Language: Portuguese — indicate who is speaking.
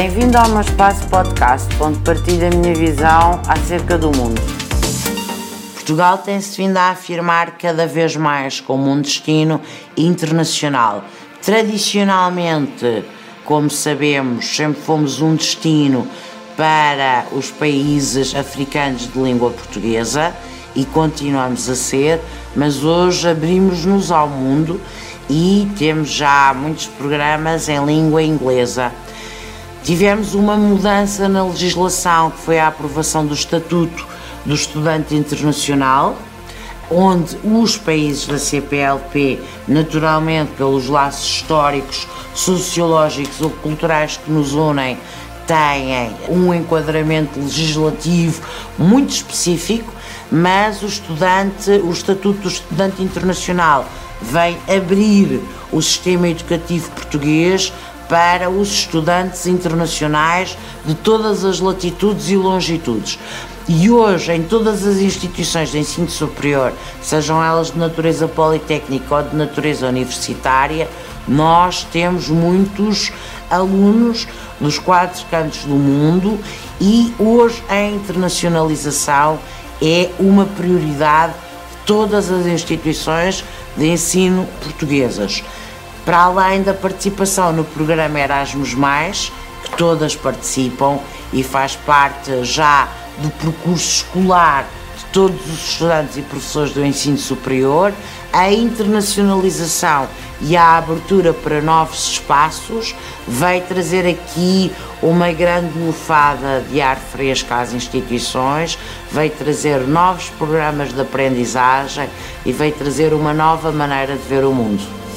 Speaker 1: Bem-vindo ao meu espaço podcast, onde partilho a minha visão acerca do mundo. Portugal tem-se vindo a afirmar cada vez mais como um destino internacional. Tradicionalmente, como sabemos, sempre fomos um destino para os países africanos de língua portuguesa e continuamos a ser, mas hoje abrimos-nos ao mundo e temos já muitos programas em língua inglesa. Tivemos uma mudança na legislação, que foi a aprovação do Estatuto do Estudante Internacional, onde os países da CPLP, naturalmente pelos laços históricos, sociológicos ou culturais que nos unem, têm um enquadramento legislativo muito específico, mas o estudante, o Estatuto do Estudante Internacional vem abrir o sistema educativo português para os estudantes internacionais de todas as latitudes e longitudes. E hoje, em todas as instituições de ensino superior, sejam elas de natureza politécnica ou de natureza universitária, nós temos muitos alunos dos quatro cantos do mundo e hoje a internacionalização é uma prioridade de todas as instituições de ensino portuguesas. Para além da participação no programa Erasmus, que todas participam e faz parte já do percurso escolar de todos os estudantes e professores do ensino superior, a internacionalização e a abertura para novos espaços veio trazer aqui uma grande lufada de ar fresco às instituições, veio trazer novos programas de aprendizagem e veio trazer uma nova maneira de ver o mundo.